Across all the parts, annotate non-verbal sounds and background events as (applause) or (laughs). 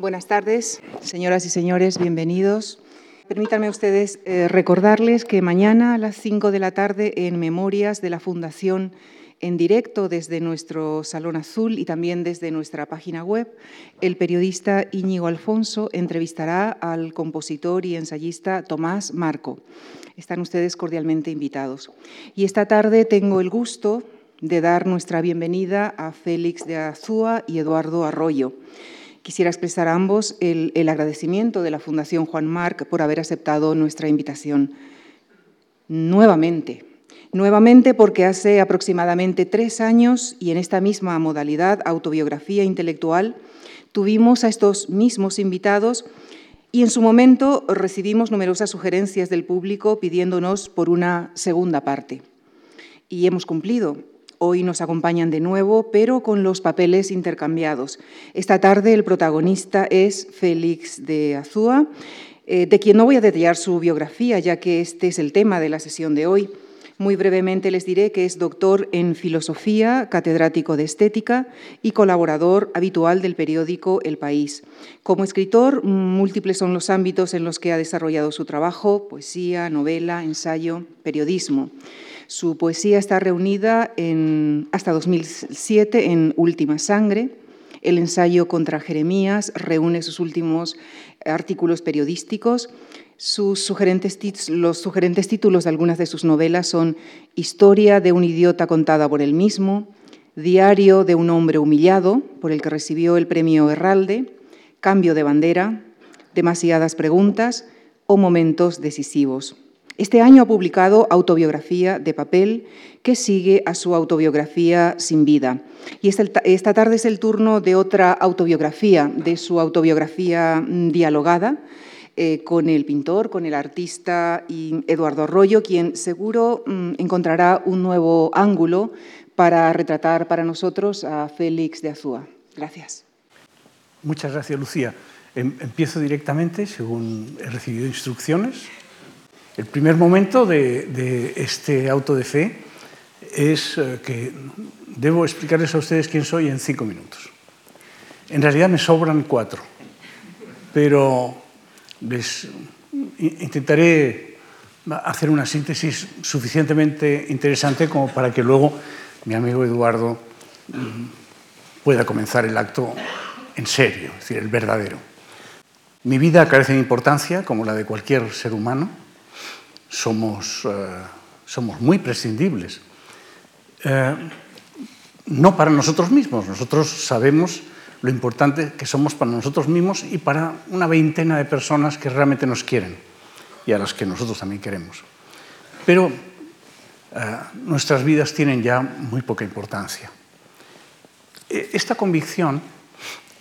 Buenas tardes, señoras y señores, bienvenidos. Permítanme ustedes eh, recordarles que mañana a las 5 de la tarde en Memorias de la Fundación en directo desde nuestro Salón Azul y también desde nuestra página web, el periodista Íñigo Alfonso entrevistará al compositor y ensayista Tomás Marco. Están ustedes cordialmente invitados. Y esta tarde tengo el gusto de dar nuestra bienvenida a Félix de Azúa y Eduardo Arroyo. Quisiera expresar a ambos el, agradecimiento de la Fundación Juan Marc por haber aceptado nuestra invitación. Nuevamente, nuevamente porque hace aproximadamente tres años y en esta misma modalidad, autobiografía intelectual, tuvimos a estos mismos invitados y en su momento recibimos numerosas sugerencias del público pidiéndonos por una segunda parte. Y hemos cumplido. Hoy nos acompañan de nuevo, pero con los papeles intercambiados. Esta tarde el protagonista es Félix de Azúa, eh, de quien no voy a detallar su biografía, ya que este es el tema de la sesión de hoy. Muy brevemente les diré que es doctor en filosofía, catedrático de estética y colaborador habitual del periódico El País. Como escritor, múltiples son los ámbitos en los que ha desarrollado su trabajo, poesía, novela, ensayo, periodismo. Su poesía está reunida en, hasta 2007 en Última Sangre. El ensayo contra Jeremías reúne sus últimos artículos periodísticos. Sus sugerentes, los sugerentes títulos de algunas de sus novelas son Historia de un idiota contada por él mismo, Diario de un hombre humillado, por el que recibió el premio Herralde, Cambio de bandera, Demasiadas preguntas o Momentos decisivos. Este año ha publicado Autobiografía de papel, que sigue a su autobiografía Sin vida. Y esta tarde es el turno de otra autobiografía, de su autobiografía mm, dialogada, eh, con el pintor, con el artista Eduardo Arroyo, quien seguro mm, encontrará un nuevo ángulo para retratar para nosotros a Félix de Azúa. Gracias. Muchas gracias, Lucía. Em, empiezo directamente, según he recibido instrucciones. El primer momento de, este auto de fe es eh, que debo explicarles a ustedes quién soy en cinco minutos. En realidad me sobran cuatro, pero les intentaré hacer una síntesis suficientemente interesante como para que luego mi amigo Eduardo mm, pueda comenzar el acto en serio, es decir, el verdadero. Mi vida carece de importancia, como la de cualquier ser humano somos, eh, somos muy prescindibles. Eh, no para nosotros mismos, nosotros sabemos lo importante que somos para nosotros mismos y para una veintena de personas que realmente nos quieren y a las que nosotros también queremos. Pero eh, nuestras vidas tienen ya muy poca importancia. E, esta convicción,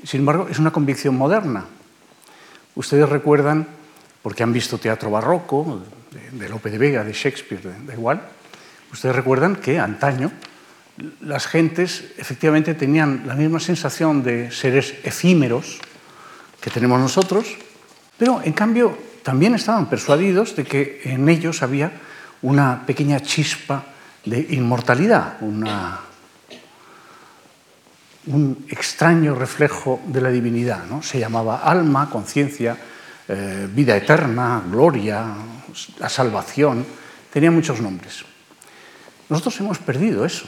sin embargo, es una convicción moderna. Ustedes recuerdan, porque han visto teatro barroco, de, Lope de Vega, de Shakespeare, da igual, ustedes recuerdan que antaño las gentes efectivamente tenían la misma sensación de seres efímeros que tenemos nosotros, pero en cambio también estaban persuadidos de que en ellos había una pequeña chispa de inmortalidad, un extraño reflejo de la divinidad. ¿no? Se llamaba alma, conciencia, eh, vida eterna, gloria, la salvación, tenía muchos nombres. Nosotros hemos perdido eso.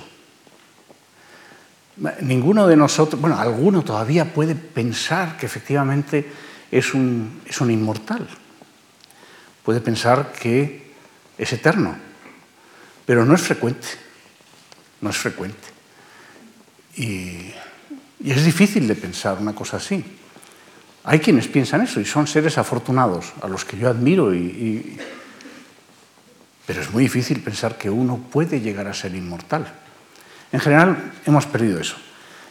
Ninguno de nosotros, bueno, alguno todavía puede pensar que efectivamente es un, es un inmortal. Puede pensar que es eterno, pero no es frecuente. No es frecuente. y es difícil de pensar una cosa así. Hay quienes piensan eso y son seres afortunados, a los que yo admiro, y, pero es muy difícil pensar que uno puede llegar a ser inmortal. En general hemos perdido eso.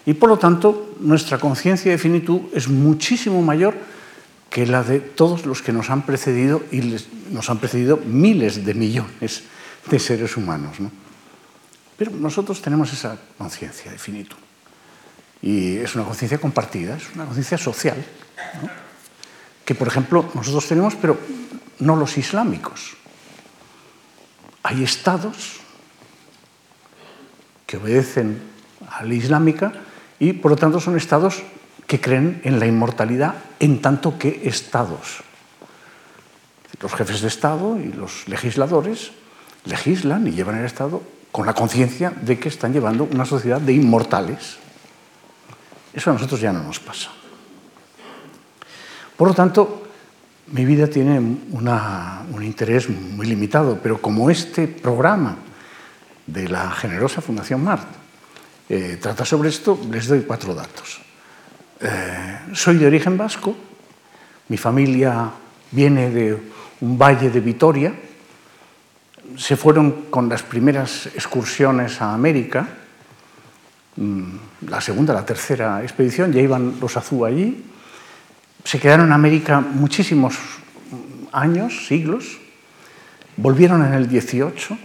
Y por lo tanto, nuestra conciencia de finitud es muchísimo mayor que la de todos los que nos han precedido y nos han precedido miles de millones de seres humanos. Pero nosotros tenemos esa conciencia de finitud. Y es una conciencia compartida, es una conciencia social que por ejemplo nosotros tenemos, pero no los islámicos. Hay estados que obedecen a la islámica y por lo tanto son estados que creen en la inmortalidad en tanto que estados. Los jefes de Estado y los legisladores legislan y llevan el Estado con la conciencia de que están llevando una sociedad de inmortales. Eso a nosotros ya no nos pasa. Por lo tanto, mi vida tiene un interés muy limitado, pero como este programa de la generosa Fundación Mart eh, trata sobre esto, les doy cuatro datos. Eh, soy de origen vasco, mi familia viene de un valle de Vitoria, se fueron con las primeras excursiones a América, mm, la segunda, la tercera expedición, ya iban los Azú allí, se quedaron en América muchísimos años, siglos, volvieron en el 18,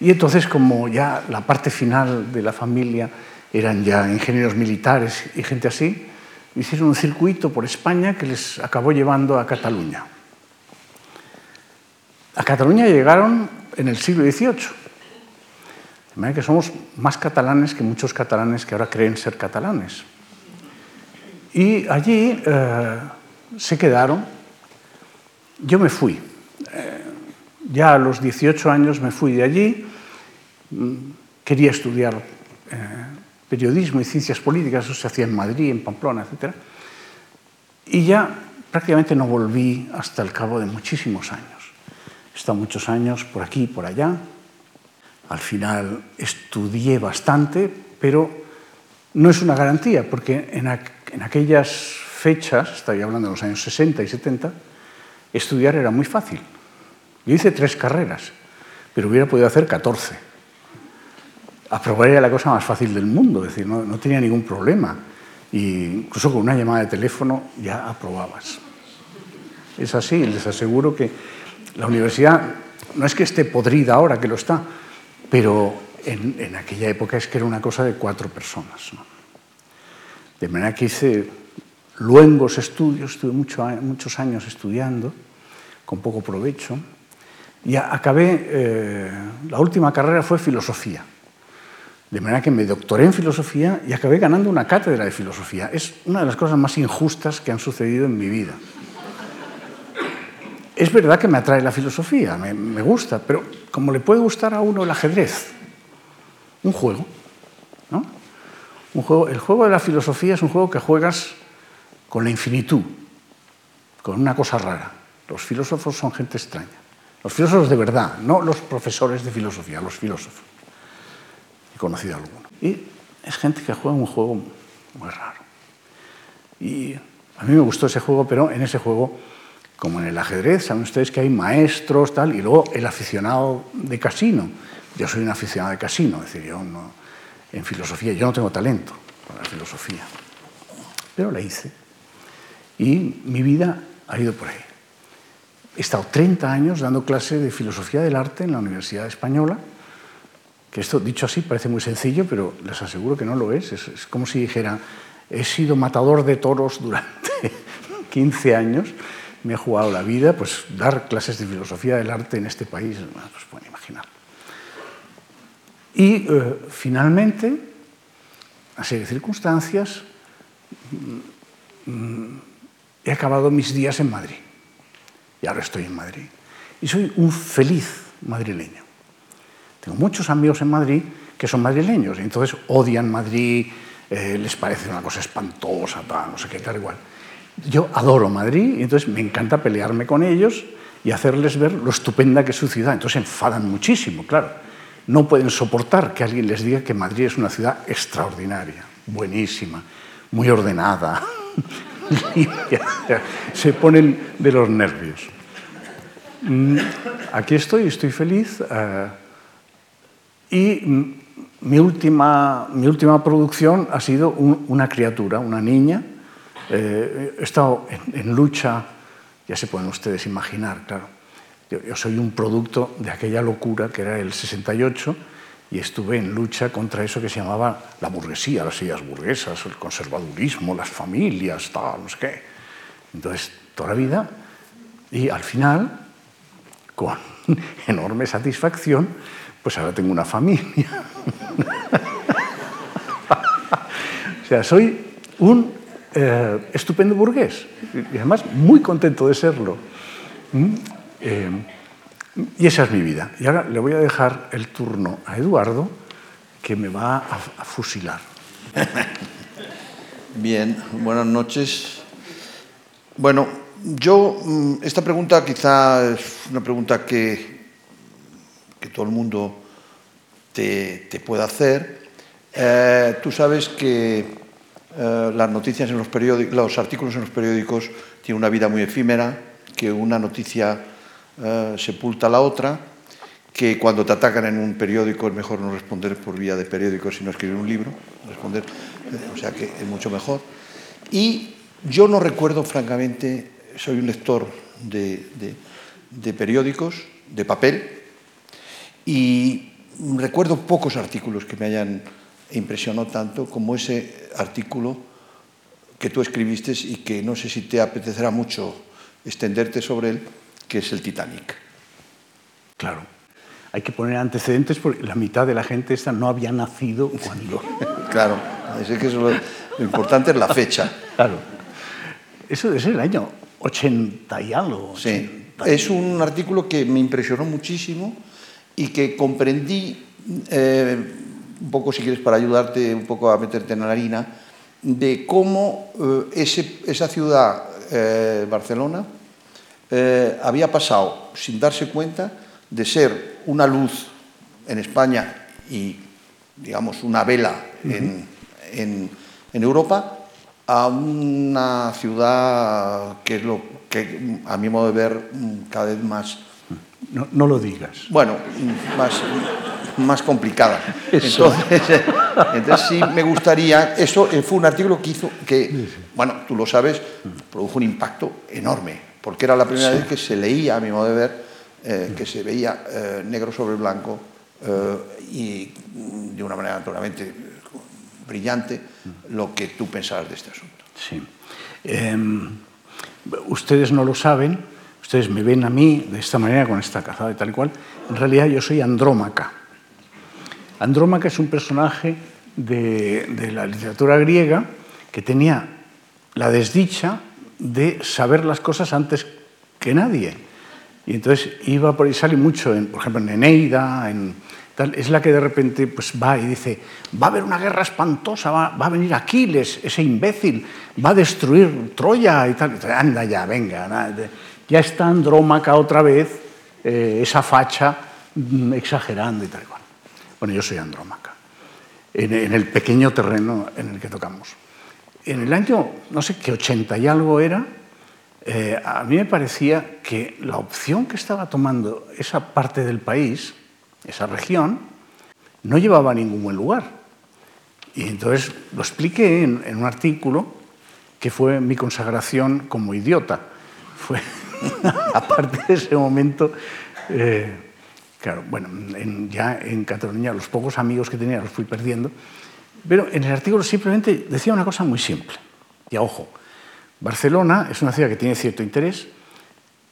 y entonces como ya la parte final de la familia eran ya ingenieros militares y gente así, hicieron un circuito por España que les acabó llevando a Cataluña. A Cataluña llegaron en el siglo XVIII. De manera que somos más catalanes que muchos catalanes que ahora creen ser catalanes. Y allí eh, se quedaron. Yo me fui. Eh, ya a los 18 años me fui de allí. Mm, quería estudiar eh, periodismo y ciencias políticas, eso se hacía en Madrid, en Pamplona, etc. Y ya prácticamente no volví hasta el cabo de muchísimos años. He estado muchos años por aquí por allá. Al final estudié bastante, pero no es una garantía, porque en, en aquellas fechas, estoy hablando de los años 60 y 70, estudiar era muy fácil. Yo hice tres carreras, pero hubiera podido hacer 14 aprobar era la cosa más fácil del mundo, es decir, no, no tenía ningún problema. Y incluso con una llamada de teléfono ya aprobabas. Es así, les aseguro que la universidad no es que esté podrida ahora, que lo está, pero en, en aquella época es que era una cosa de cuatro personas. ¿no? De manera que hice luengos estudios, estuve mucho, muchos años estudiando, con poco provecho, y acabé, eh, la última carrera fue filosofía. De manera que me doctoré en filosofía y acabé ganando una cátedra de filosofía. Es una de las cosas más injustas que han sucedido en mi vida. Es verdad que me atrae la filosofía, me, me gusta, pero como le puede gustar a uno el ajedrez, un juego. El juego de la filosofía es un juego que juegas con la infinitud, con una cosa rara. Los filósofos son gente extraña. Los filósofos de verdad, no los profesores de filosofía, los filósofos he conocido alguno. Y es gente que juega un juego muy raro. Y a mí me gustó ese juego, pero en ese juego, como en el ajedrez, saben ustedes que hay maestros, tal, y luego el aficionado de casino. Yo soy un aficionado de casino, es decir, yo no, en filosofía, yo no tengo talento para la filosofía, pero la hice. Y mi vida ha ido por ahí. He estado 30 años dando clase de filosofía del arte en la Universidad Española, que esto dicho así parece muy sencillo, pero les aseguro que no lo es. Es, es como si dijera, he sido matador de toros durante (laughs) 15 años, me he jugado la vida, pues dar clases de filosofía del arte en este país, pues pueden imaginar. Y eh, finalmente, a serie de circunstancias, mm, he acabado mis días en Madrid. Y ahora estoy en Madrid. Y soy un feliz madrileño. Tengo muchos amigos en Madrid que son madrileños y entonces odian Madrid, eh, les parece una cosa espantosa, tal, no sé qué, tal, igual. Yo adoro Madrid y entonces me encanta pelearme con ellos y hacerles ver lo estupenda que es su ciudad. Entonces enfadan muchísimo, claro. No pueden soportar que alguien les diga que Madrid es una ciudad extraordinaria, buenísima, muy ordenada. (laughs) Se ponen de los nervios. Mm, aquí estoy, estoy feliz. Uh, y mi última, mi última producción ha sido un, una criatura, una niña. Eh, he estado en, lucha, ya se pueden ustedes imaginar, claro. Yo, soy un producto de aquella locura que era el 68 y estuve en lucha contra eso que se llamaba la burguesía, las ideas burguesas, el conservadurismo, las familias, tal, no sé qué. Entonces, toda la vida. Y al final, con (laughs) enorme satisfacción, pues ahora tengo una familia. (laughs) o sea, soy un eh, estupendo burgués, y además muy contento de serlo. ¿Mm? Eh, y esa es mi vida. Y ahora le voy a dejar el turno a Eduardo, que me va a, fusilar. (laughs) Bien, buenas noches. Bueno, yo, mm, esta pregunta quizá es una pregunta que, que todo el mundo te, te puede hacer. Eh, tú sabes que eh, las noticias en los periódicos, los artículos en los periódicos tienen una vida muy efímera, que una noticia eh, sepulta la otra, que cuando te atacan en un periódico es mejor no responder por vía de periódico, sino escribir un libro, responder, eh, o sea que es mucho mejor. Y yo no recuerdo, francamente, soy un lector de, de, de periódicos, de papel, y recuerdo pocos artículos que me hayan impresionado tanto como ese artículo que tú escribiste y que no sé si te apetecerá mucho extenderte sobre él, que es el Titanic. Claro. Hay que poner antecedentes porque la mitad de la gente esta no había nacido cuando... (laughs) claro, es que eso lo, lo importante es la fecha. Claro. Eso es el año 80 y algo. Sí. Es un artículo que me impresionó muchísimo y que comprendí, eh, un poco si quieres para ayudarte un poco a meterte en la harina, de cómo eh, ese, esa ciudad, eh, Barcelona, eh, había pasado, sin darse cuenta, de ser una luz en España y, digamos, una vela uh -huh. en, en, en Europa, a una ciudad que es lo que, a mi modo de ver, cada vez más... No, no lo digas. Bueno, más, más complicada. Eso. Entonces, entonces, sí me gustaría, eso fue un artículo que hizo, que, bueno, tú lo sabes, produjo un impacto enorme, porque era la primera sí. vez que se leía, a mi modo de ver, eh, que se veía eh, negro sobre blanco eh, y de una manera naturalmente brillante lo que tú pensabas de este asunto. Sí. Eh, ustedes no lo saben, ustedes me ven a mí de esta manera, con esta cazada y tal y cual. En realidad yo soy Andrómaca. Andrómaca es un personaje de, de la literatura griega que tenía la desdicha de saber las cosas antes que nadie. Y entonces iba por ahí, sale mucho, en, por ejemplo, en Eneida, en, tal, es la que de repente pues, va y dice, va a haber una guerra espantosa, va, va, a venir Aquiles, ese imbécil, va a destruir Troya y tal. Y anda ya, venga. Ya está Andrómaca otra vez, eh, esa facha mm, exagerando y tal cual. Bueno, yo soy Andrómaca, en, el pequeño terreno en el que tocamos. En el año, no sé qué, 80 y algo era, eh, a mí me parecía que la opción que estaba tomando esa parte del país, esa región, no llevaba a ningún buen lugar. Y entonces lo expliqué en, en un artículo que fue mi consagración como idiota. Fue, (laughs) aparte de ese momento, eh, claro, bueno, en, ya en Cataluña los pocos amigos que tenía los fui perdiendo, pero en el artículo simplemente decía una cosa muy simple. Y ojo, Barcelona es una ciudad que tiene cierto interés,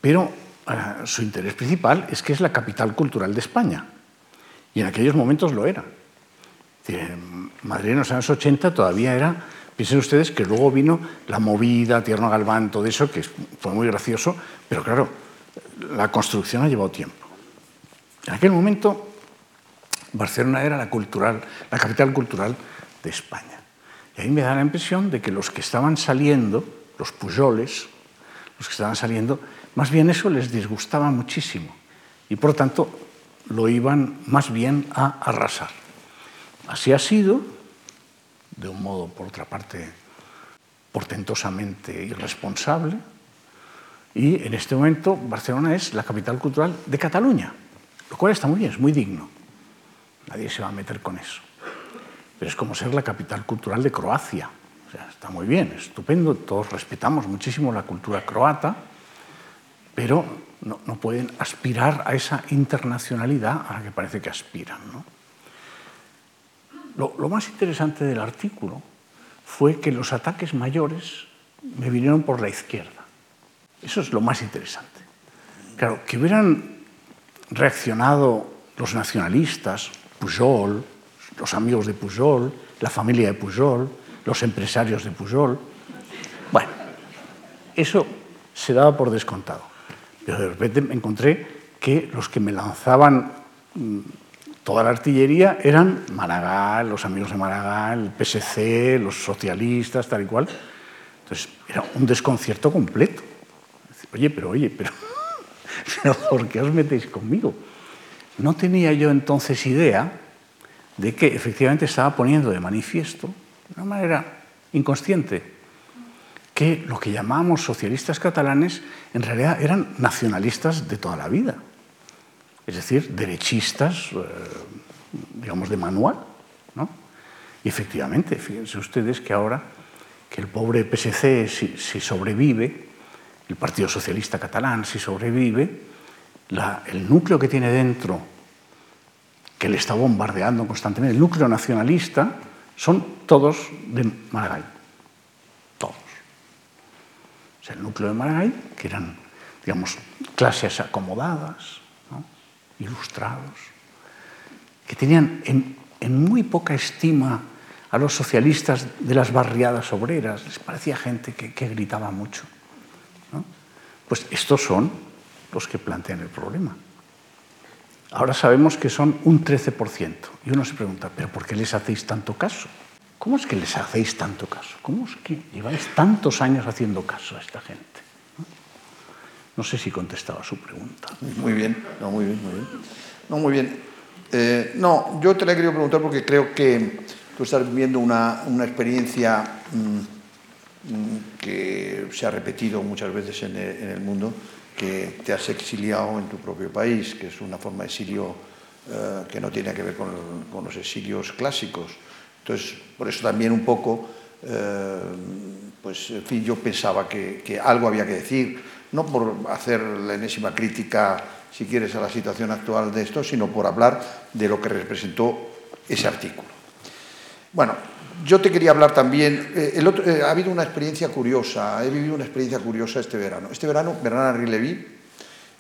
pero uh, su interés principal es que es la capital cultural de España. Y en aquellos momentos lo era. Madrid en los años 80 todavía era, piensen ustedes que luego vino la movida, Tierno Galván, todo eso, que fue muy gracioso, pero claro, la construcción ha llevado tiempo. En aquel momento, Barcelona era la, cultural, la capital cultural de España. Y ahí me da la impresión de que los que estaban saliendo, los pujoles, los que estaban saliendo, más bien eso les disgustaba muchísimo. Y por tanto, lo iban más bien a arrasar. Así ha sido, de un modo, por otra parte, portentosamente irresponsable, y en este momento Barcelona es la capital cultural de Cataluña, lo cual está muy bien, es muy digno. Nadie se va a meter con eso. Pero es como ser la capital cultural de Croacia. O sea, está muy bien, estupendo, todos respetamos muchísimo la cultura croata, pero no, no, pueden aspirar a esa internacionalidad a la que parece que aspiran. ¿no? Lo, lo, más interesante del artículo fue que los ataques mayores me vinieron por la izquierda. Eso es lo más interesante. Claro, que hubieran reaccionado los nacionalistas, Pujol, los amigos de Pujol, la familia de Pujol, los empresarios de Pujol. Bueno, eso se daba por descontado. Pero de repente me encontré que los que me lanzaban mm, toda la artillería eran Maragall, los amigos de Maragall, el PSC, los socialistas, tal y cual. Entonces, era un desconcierto completo. Oye, pero oye, pero, (laughs) pero ¿por qué os metéis conmigo? No tenía yo entonces idea de que efectivamente estaba poniendo de manifiesto, de una manera inconsciente, que lo que llamamos socialistas catalanes en realidad eran nacionalistas de toda la vida, es decir, derechistas, eh, digamos, de manual. ¿no? Y efectivamente, fíjense ustedes que ahora que el pobre PSC, si, sobrevive, el Partido Socialista Catalán, si sobrevive, el núcleo que tiene dentro que le está bombardeando constantemente, el núcleo nacionalista, son todos de Maragall. Todos. Sea, el núcleo de Maragall, que eran, digamos, clases acomodadas, ¿no? ilustrados, que tenían en, muy poca estima a los socialistas de las barriadas obreras, les parecía gente que, gritaba mucho. Pues estos son los que plantean el problema. Ahora sabemos que son un 13%. Y uno se pregunta, ¿pero por qué les hacéis tanto caso? ¿Cómo es que les hacéis tanto caso? ¿Cómo es que lleváis tantos años haciendo caso a esta gente? No sé si contestaba su pregunta. Muy bien, no, muy bien. No, muy bien. Eh, no, yo te la he querido preguntar porque creo que tú estás viviendo una, una experiencia mmm, que se ha repetido muchas veces en el mundo, que te has exiliado en tu propio país, que es una forma de exilio eh, que no tiene que ver con, los exilios clásicos. Entonces, por eso también un poco, eh, pues, en fin, yo pensaba que, algo había que decir, no por hacer la enésima crítica, si quieres, a la situación actual de esto, sino por hablar de lo que representó ese artículo. Bueno, yo te quería hablar también, eh, eh, ha habido una experiencia curiosa, he vivido una experiencia curiosa este verano. Este verano, Bernard Henri Levy,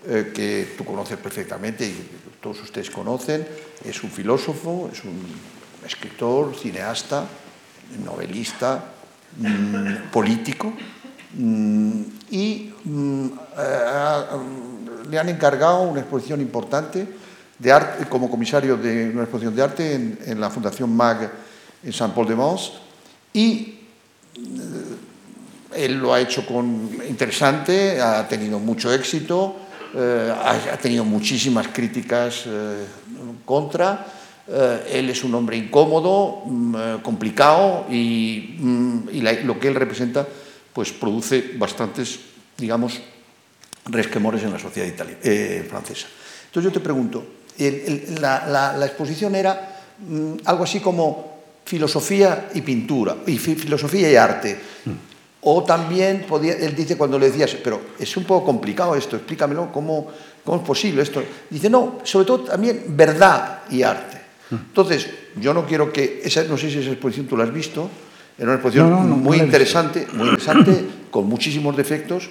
eh, que tú conoces perfectamente y todos ustedes conocen, es un filósofo, es un escritor, cineasta, novelista, mmm, político, mmm, y mmm, le han encargado una exposición importante de arte, como comisario de una exposición de arte en, en la Fundación MAG en Saint-Paul-de-Vence y eh, él lo ha hecho con interesante, ha tenido mucho éxito, eh, ha, tenido muchísimas críticas eh, contra. Él es un hombre incómodo, mm, complicado y, mm, lo que él representa pues produce bastantes, digamos, resquemores en la sociedad eh, francesa. Entonces yo te pregunto, la, exposición era mm, algo así como filosofía y pintura, y fi filosofía y arte. Mm. O también, podía, él dice cuando le decías, pero es un poco complicado esto, explícamelo, ¿cómo, cómo es posible esto? Dice, no, sobre todo también verdad y arte. Mm. Entonces, yo no quiero que, esa, no sé si esa exposición tú la has visto, era una exposición no, no, no, muy interesante, muy interesante, (coughs) con muchísimos defectos,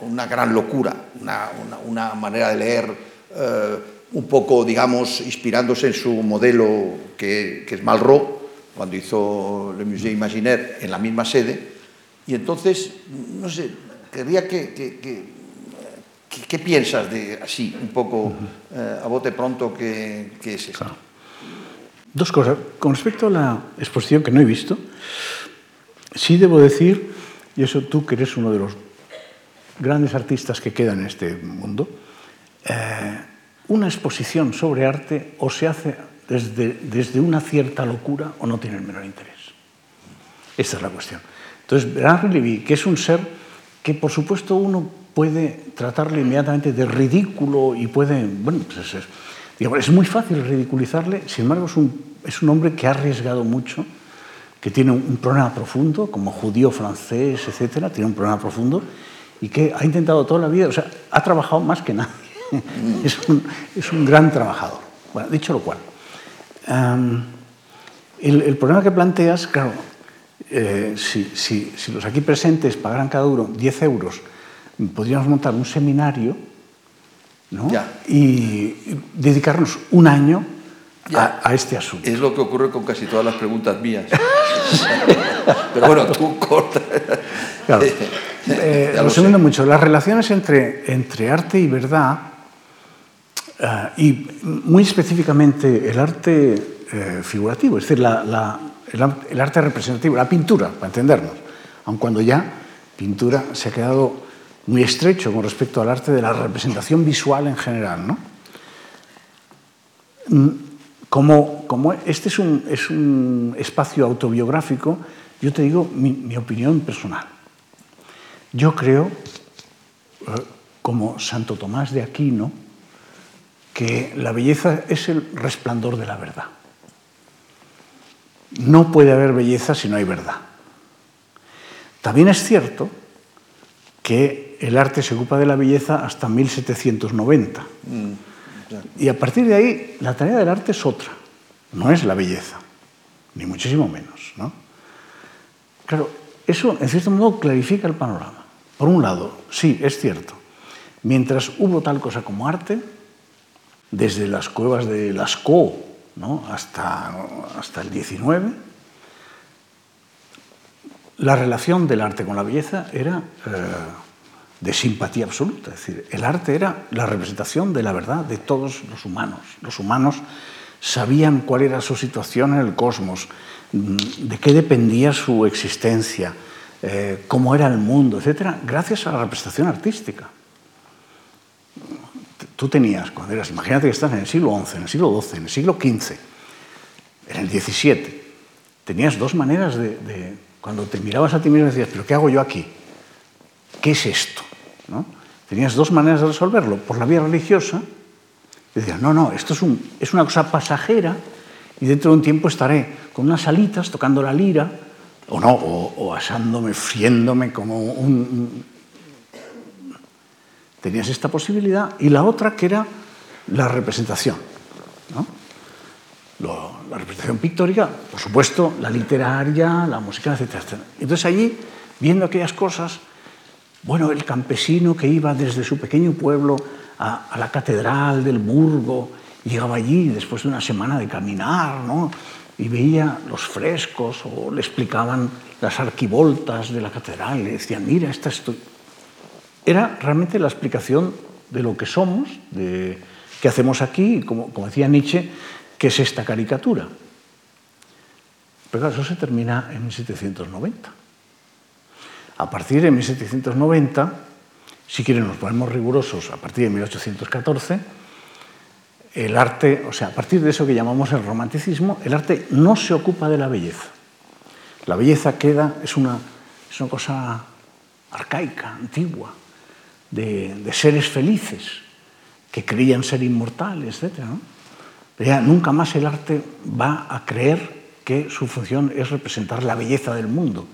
una gran locura, una, una, una manera de leer eh, un poco, digamos, inspirándose en su modelo que, que es Malraux, cuando hizo el Musée Imaginaire en la misma sede. Y entonces, no sé, querría que, ¿Qué, piensas de así, un poco eh, a bote pronto, qué, qué es esto? Dos cosas. Con respecto a la exposición que no he visto, sí debo decir, y eso tú que eres uno de los grandes artistas que quedan en este mundo, eh, una exposición sobre arte o se hace desde, desde una cierta locura o no tiene el menor interés. Esta es la cuestión. Entonces, Henry Levy, que es un ser que, por supuesto, uno puede tratarle inmediatamente de ridículo y puede, bueno, pues es, digamos, es muy fácil ridiculizarle, sin embargo, es un, es un hombre que ha arriesgado mucho, que tiene un problema profundo, como judío francés, etcétera, tiene un problema profundo y que ha intentado toda la vida, o sea, ha trabajado más que nadie. (laughs) es, un, es un gran trabajador. Bueno, dicho lo cual, Um, el, el, problema que planteas, claro, eh, si, si, si, los aquí presentes pagaran cada uno 10 euros, podríamos montar un seminario ¿no? y dedicarnos un año a, a, este asunto. Es lo que ocurre con casi todas las preguntas mías. (laughs) Pero bueno, tú corta. Claro. (laughs) Eh, resumiendo mucho, las relaciones entre, entre arte y verdad, uh, y muy específicamente el arte eh, figurativo, es decir, el, arte representativo, la pintura, para entendernos, aun cuando ya pintura se ha quedado muy estrecho con respecto al arte de la representación visual en general. ¿no? Como, como este es un, es un, espacio autobiográfico, yo te digo mi, mi opinión personal. Yo creo, eh, como Santo Tomás de Aquino, que la belleza es el resplandor de la verdad. No puede haber belleza si no hay verdad. También es cierto que el arte se ocupa de la belleza hasta 1790. Mm. Y a partir de ahí, la tarea del arte es otra. No es la belleza, ni muchísimo menos. ¿no? Claro, eso en cierto modo clarifica el panorama. Por un lado, sí, es cierto, mientras hubo tal cosa como arte, desde las cuevas de Lascaux ¿no? hasta, hasta el 19, la relación del arte con la belleza era eh, de simpatía absoluta. Es decir, el arte era la representación de la verdad de todos los humanos. Los humanos sabían cuál era su situación en el cosmos, mm, de qué dependía su existencia, eh, cómo era el mundo, etc., gracias a la representación artística. Tú tenías, cuando imagínate que estás en el siglo XI, en el siglo XII, en el siglo XV, en el XVII, tenías dos maneras de, cuando te mirabas a ti mismo decías, pero ¿qué hago yo aquí? ¿Qué es esto? Tenías dos maneras de resolverlo. Por la vía religiosa, decías, no, no, esto es, un, es una cosa pasajera y dentro de un tiempo estaré con unas alitas tocando la lira, o no, o, o asándome, friéndome como un... Tenías esta posibilidad y la otra que era la representación. la representación pictórica, por supuesto, la literaria, la música, etc. Entonces allí, viendo aquellas cosas, bueno, el campesino que iba desde su pequeño pueblo a, la catedral del Burgo, llegaba allí después de una semana de caminar, ¿no? y veía los frescos o le explicaban las arquivoltas de la catedral, le decían, mira, esta. Era realmente la explicación de lo que somos, de qué hacemos aquí, como, como decía Nietzsche, qué es esta caricatura. Pero eso se termina en 1790. A partir de 1790, si quieren nos ponemos rigurosos, a partir de 1814, el arte, o sea, a partir de eso que llamamos el romanticismo, el arte no se ocupa de la belleza. La belleza queda, es una, es una cosa arcaica, antigua, de, seres felices que creían ser inmortales, etc. Pero ya nunca más el arte va a creer que su función es representar la belleza del mundo,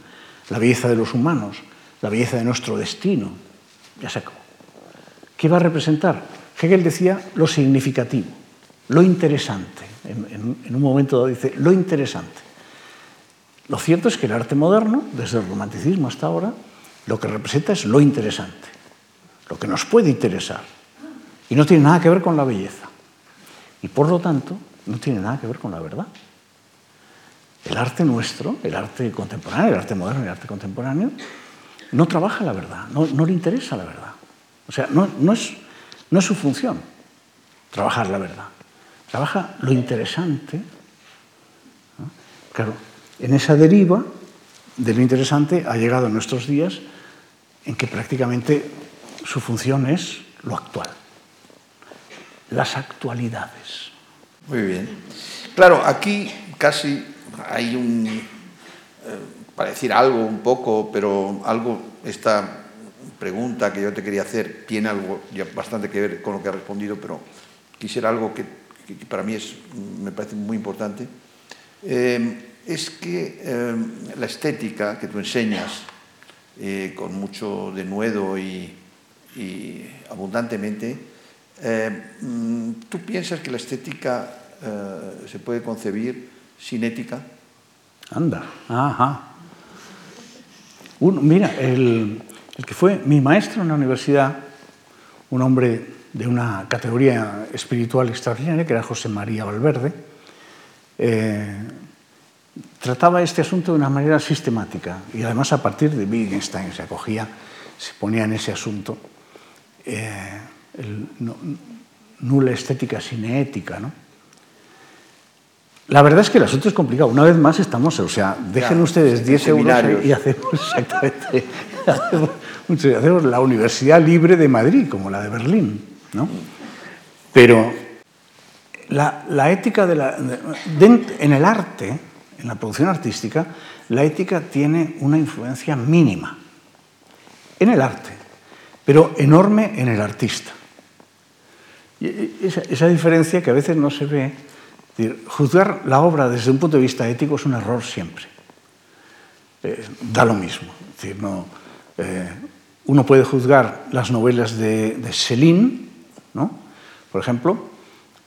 la belleza de los humanos, la belleza de nuestro destino. Ya se acabó. ¿Qué va a representar? Hegel decía lo significativo, lo interesante. En, en, en un momento dado dice lo interesante. Lo cierto es que el arte moderno, desde el romanticismo hasta ahora, lo que representa es lo interesante, lo que nos puede interesar. Y no tiene nada que ver con la belleza. Y por lo tanto, no tiene nada que ver con la verdad. El arte nuestro, el arte contemporáneo, el arte moderno el arte contemporáneo, no trabaja la verdad, no, no le interesa la verdad. O sea, no, no, es, no es su función trabajar la verdad. Trabaja lo interesante. Claro, en esa deriva de lo interesante ha llegado en nuestros días en que prácticamente su función es lo actual, las actualidades. Muy bien. Claro, aquí casi hay un, eh, para decir algo un poco, pero algo, esta pregunta que yo te quería hacer tiene algo ya bastante que ver con lo que ha respondido, pero quisiera algo que, para mí es, me parece muy importante. Eh, es que eh, la estética que tú enseñas eh, con mucho denuedo y, y abundantemente, eh, mm, ¿tú piensas que la estética eh, se puede concebir sin ética? Anda, ajá. Uno, mira, el, el que fue mi maestro en la universidad, un hombre de una categoría espiritual extraordinaria, que era José María Valverde, eh, trataba este asunto de una manera sistemática y además a partir de Wittgenstein se acogía, se ponía en ese asunto eh, el, nula estética sin ética, ¿no? La verdad es que el asunto es complicado. Una vez más estamos, o sea, dejen ustedes 10 euros y hacemos (laughs) exactamente hacemos, la Universidad Libre de Madrid, como la de Berlín, ¿no? Pero la, ética de la, en el arte, en la producción artística, la ética tiene una influencia mínima en el arte, pero enorme en el artista. esa, esa diferencia que a veces no se ve juzgar la obra desde un punto de vista ético es un error siempre. Eh, da lo mismo. decir, no, eh, uno puede juzgar las novelas de, de Céline, ¿no? por ejemplo,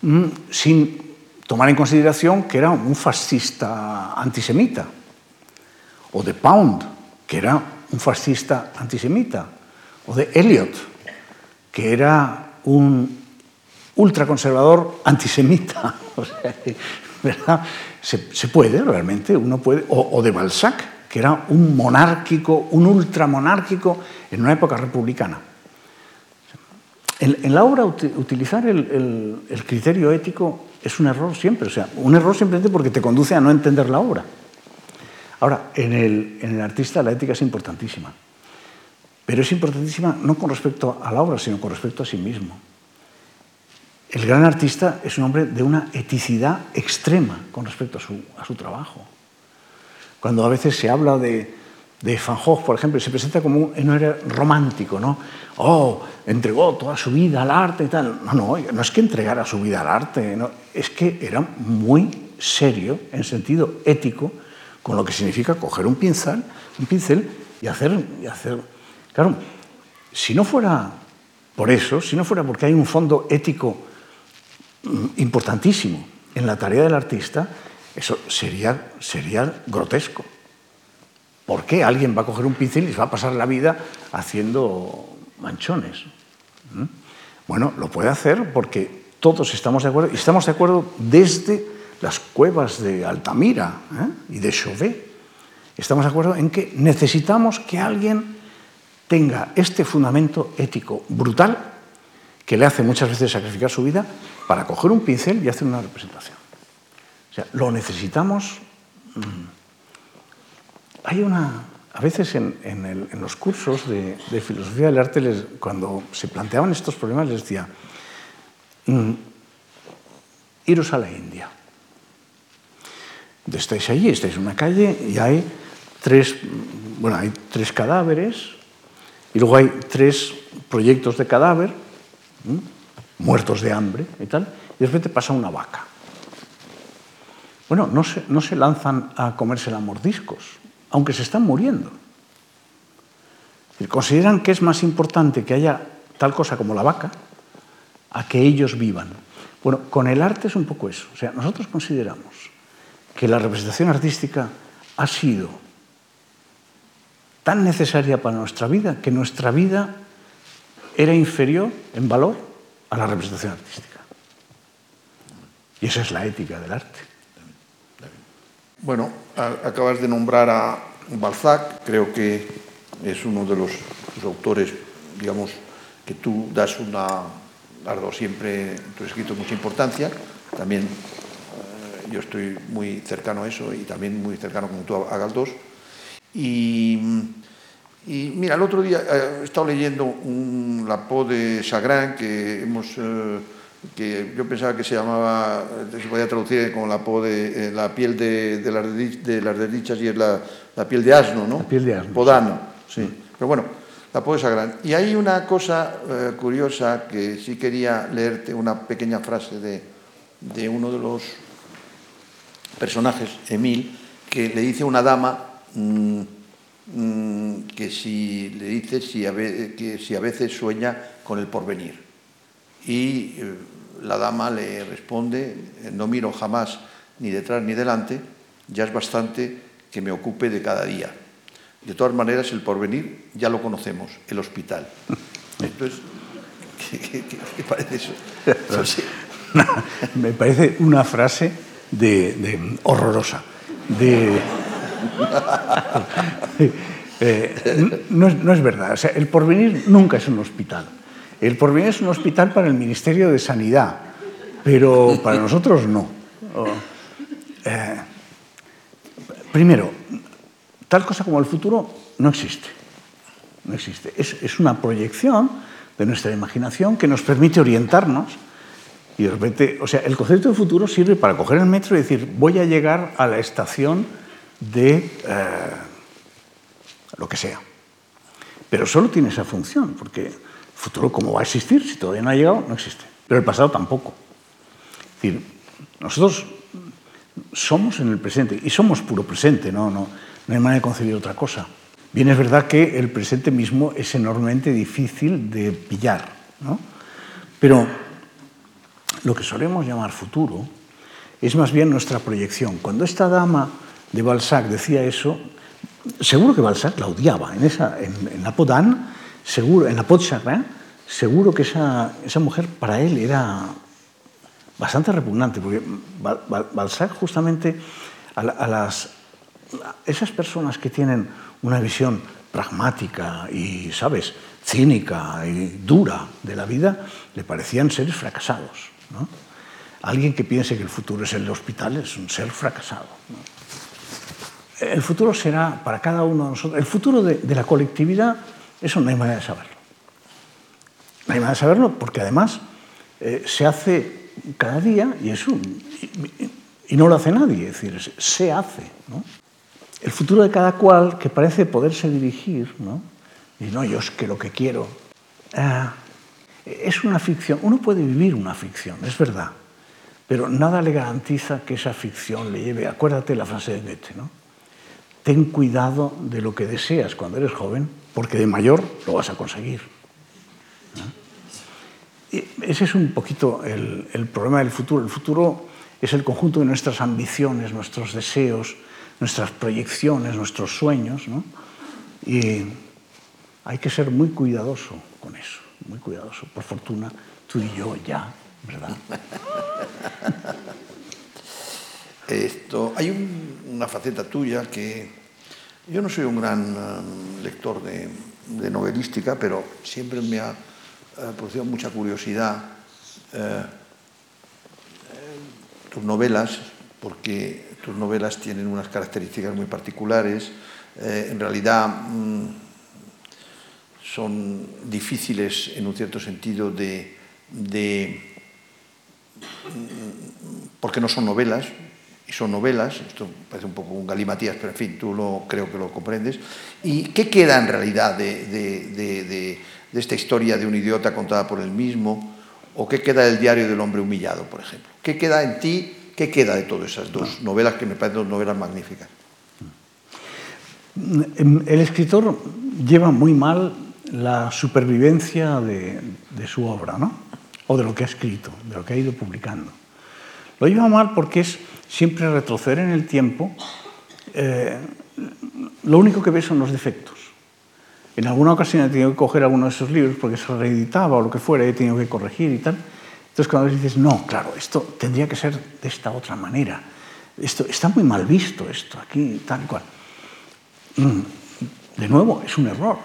mm, sin tomar en consideración que era un fascista antisemita, o de Pound, que era un fascista antisemita, o de Eliot, que era un ultraconservador antisemita. (laughs) ¿verdad? Se, puede realmente, uno puede, o, de Balzac, que era un monárquico, un ultramonárquico en una época republicana. En, la obra utilizar el, criterio ético es un error siempre, o sea, un error simplemente porque te conduce a no entender la obra. Ahora, en el artista la ética es importantísima, pero es importantísima no con respecto a la obra, sino con respecto a sí mismo. El gran artista es un hombre de una eticidad extrema con respecto a su, trabajo. Cuando a veces se habla de, Van Gogh, por ejemplo, se presenta como un, héroe romántico, ¿no? Oh, entregó toda su vida al arte y tal. No, no, no es que entregara su vida al arte, no, es que era muy serio en sentido ético con lo que significa coger un pincel, un pincel y hacer, y hacer. Claro, si no fuera por eso, si no fuera porque hay un fondo ético importantísimo en la tarea del artista, eso sería, sería grotesco. ¿Por qué alguien va a coger un pincel y se va a pasar la vida haciendo manchones? ¿Mm? Bueno, lo puede hacer porque todos estamos de acuerdo, y estamos de acuerdo desde las cuevas de Altamira ¿eh? y de Chauvet. Estamos de acuerdo en que necesitamos que alguien tenga este fundamento ético brutal que le hace muchas veces sacrificar su vida para coger un pincel y hacer una representación. O sea, lo necesitamos. Mm. Hay una. A veces en, los cursos de, filosofía del arte, cuando se planteaban estos problemas, les decía: mm, iros a la India. Estáis allí, estáis en una calle y hay tres, bueno, hay tres cadáveres y luego hay tres proyectos de cadáver muertos de hambre y tal, y de repente pasa una vaca. Bueno, no se, no se lanzan a comérsela mordiscos, aunque se están muriendo. Consideran que es más importante que haya tal cosa como la vaca a que ellos vivan. Bueno, con el arte es un poco eso. O sea, nosotros consideramos que la representación artística ha sido tan necesaria para nuestra vida que nuestra vida era inferior en valor a la representación artística. Y esa es la ética del arte. Bueno, acabas de nombrar a Balzac, creo que es uno de los, autores, digamos, que tú das una, dado siempre en tu escrito mucha importancia, también eh, yo estoy muy cercano a eso y también muy cercano como tú a Galdós. Y y mira, el otro día eh, he estado leyendo un, la Po de Chagrin que hemos... Eh, que yo pensaba que se llamaba, se podía traducir como la po de eh, la piel de, de, las de, las desdichas y es la, la, piel de asno, ¿no? La piel de asno. Podano, sí. sí. Pero bueno, la po de Chagrin. Y hay una cosa curiosa que sí quería leerte, una pequeña frase de, de uno de los personajes, Emil, que le dice a una dama... Mmm, Mm, que si le dice si a, veces, que si a veces sueña con el porvenir. Y eh, la dama le responde, no miro jamás ni detrás ni delante, ya es bastante que me ocupe de cada día. De todas maneras, el porvenir ya lo conocemos, el hospital. (laughs) Entonces, ¿qué, qué, parece eso? (laughs) me parece una frase de, horrorosa. de... (laughs) Eh, no, es, no, es, verdad. El porvenir nunca es un hospital. El porvenir es un hospital para el Ministerio de Sanidad, pero para nosotros no. eh, primero, tal cosa como el futuro no existe. No existe. Es, es, una proyección de nuestra imaginación que nos permite orientarnos y de repente, o sea, el concepto de futuro sirve para coger el metro y decir, voy a llegar a la estación de eh, lo que sea. Pero solo tiene esa función, porque el futuro, ¿cómo va a existir? Si todavía no ha llegado, no existe. Pero el pasado tampoco. Es decir, nosotros somos en el presente, y somos puro presente, no, no, no hay manera de concebir otra cosa. Bien es verdad que el presente mismo es enormemente difícil de pillar, ¿no? Pero lo que solemos llamar futuro es más bien nuestra proyección. Cuando esta dama de Balzac decía eso, seguro que Balzac la odiaba. En, esa, en, la Podan, seguro, en la Pontchartrain, seguro que esa, esa mujer para él era bastante repugnante, porque Balzac justamente a, las, esas personas que tienen una visión pragmática y, ¿sabes?, cínica y dura de la vida, le parecían seres fracasados. ¿no? Alguien que piense que el futuro es el hospital es un ser fracasado. El futuro será para cada uno de nosotros, el futuro de, la colectividad, eso no hay manera de saberlo. No hay manera de saberlo porque además eh, se hace cada día y, eso, y, no lo hace nadie, es decir, se hace. El futuro de cada cual que parece poderse dirigir, ¿no? y no, yo es que lo que quiero. Ah, es una ficción. Uno puede vivir una ficción, es verdad, pero nada le garantiza que esa ficción le lleve. Acuérdate la frase de Goethe, ¿no? Ten cuidado de lo que deseas cuando eres joven, porque de mayor lo vas a conseguir. ¿no? Ese es un poquito el, el problema del futuro. El futuro es el conjunto de nuestras ambiciones, nuestros deseos, nuestras proyecciones, nuestros sueños, ¿no? Y hay que ser muy cuidadoso con eso muy cuidadoso. Por fortuna, tú y yo ya, ¿verdad? Hay un, una faceta tuya que yo no soy un gran um, lector de, novelística, pero siempre me ha producido mucha curiosidad uh, tus novelas, porque tus novelas tienen unas características muy particulares. Eh, en realidad, mmm, son difíciles en un cierto sentido de, de, porque no son novelas y son novelas esto parece un poco un galimatías pero en fin tú lo creo que lo comprendes. Y qué queda en realidad de, de, de, de esta historia de un idiota contada por él mismo o qué queda del diario del hombre humillado por ejemplo qué queda en ti qué queda de todas esas dos novelas que me parecen dos novelas magníficas el escritor lleva muy mal la supervivencia de, de, su obra, ¿no? o de lo que ha escrito, de lo que ha ido publicando. Lo lleva mal porque es siempre retroceder en el tiempo. Eh, lo único que ve son los defectos. En alguna ocasión he tenido que coger alguno de esos libros porque se reeditaba o lo que fuera, he tenido que corregir y tal. Entonces cuando dices, no, claro, esto tendría que ser de esta otra manera. Esto, está muy mal visto esto, aquí, tal cual. Mm, de nuevo, es un error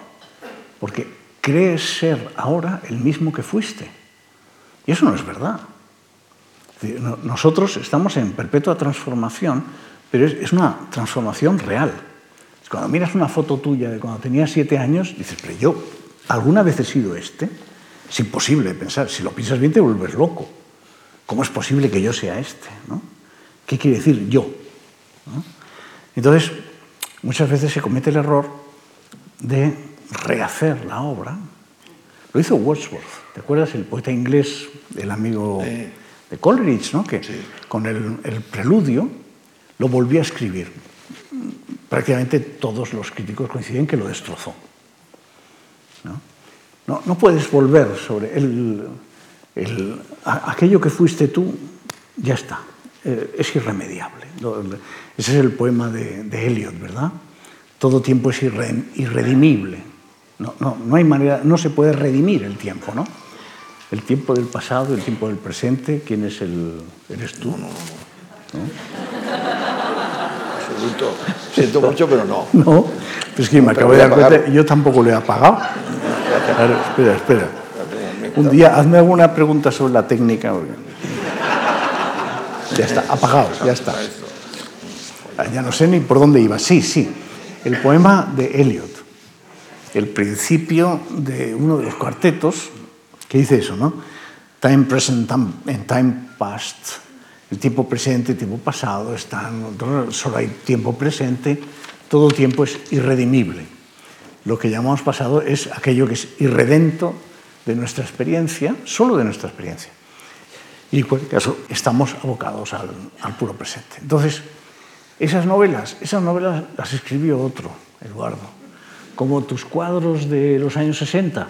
porque crees ser ahora el mismo que fuiste. Y eso no es verdad. Nosotros estamos en perpetua transformación, pero es una transformación real. Cuando miras una foto tuya de cuando tenías siete años, dices, pero yo, ¿alguna vez he sido este? Es imposible pensar. Si lo piensas bien, te vuelves loco. ¿Cómo es posible que yo sea este? ¿no? ¿Qué quiere decir yo? Entonces, muchas veces se comete el error de rehacer la obra. Lo hizo Wordsworth. ¿Te acuerdas? El poeta inglés, el amigo sí. De Coleridge, ¿no? que sí. con el, el, preludio lo volvió a escribir. Prácticamente todos los críticos coinciden que lo destrozó. ¿no? No, no puedes volver sobre el, el, aquello que fuiste tú, ya está. Eh, es irremediable. Ese es el poema de, de Eliot, ¿verdad? Todo tiempo es irre, irredimible. No, no, no, hay manera, no se puede redimir el tiempo, ¿no? El tiempo del pasado, el tiempo del presente, ¿quién es el. ¿Eres tú? No, no, no. siento, mucho, pero no. (laughs) No, es que me acabo de dar cuenta, yo tampoco le he apagado. espera, espera. Un día hazme alguna pregunta sobre la técnica. Ya está, apagado, ya está. Ah, ya no sé ni por dónde iba. Sí, sí. El poema de Eliot, el principio de uno de los cuartetos, dice eso, ¿no? Time present and time past. El tiempo presente, el tiempo pasado, están, solo hay tiempo presente, todo tiempo es irredimible. Lo que llamamos pasado es aquello que es irredento de nuestra experiencia, solo de nuestra experiencia. Y en cualquier caso, estamos abocados al, al puro presente. Entonces, esas novelas, esas novelas las escribió otro, Eduardo, como tus cuadros de los años 60.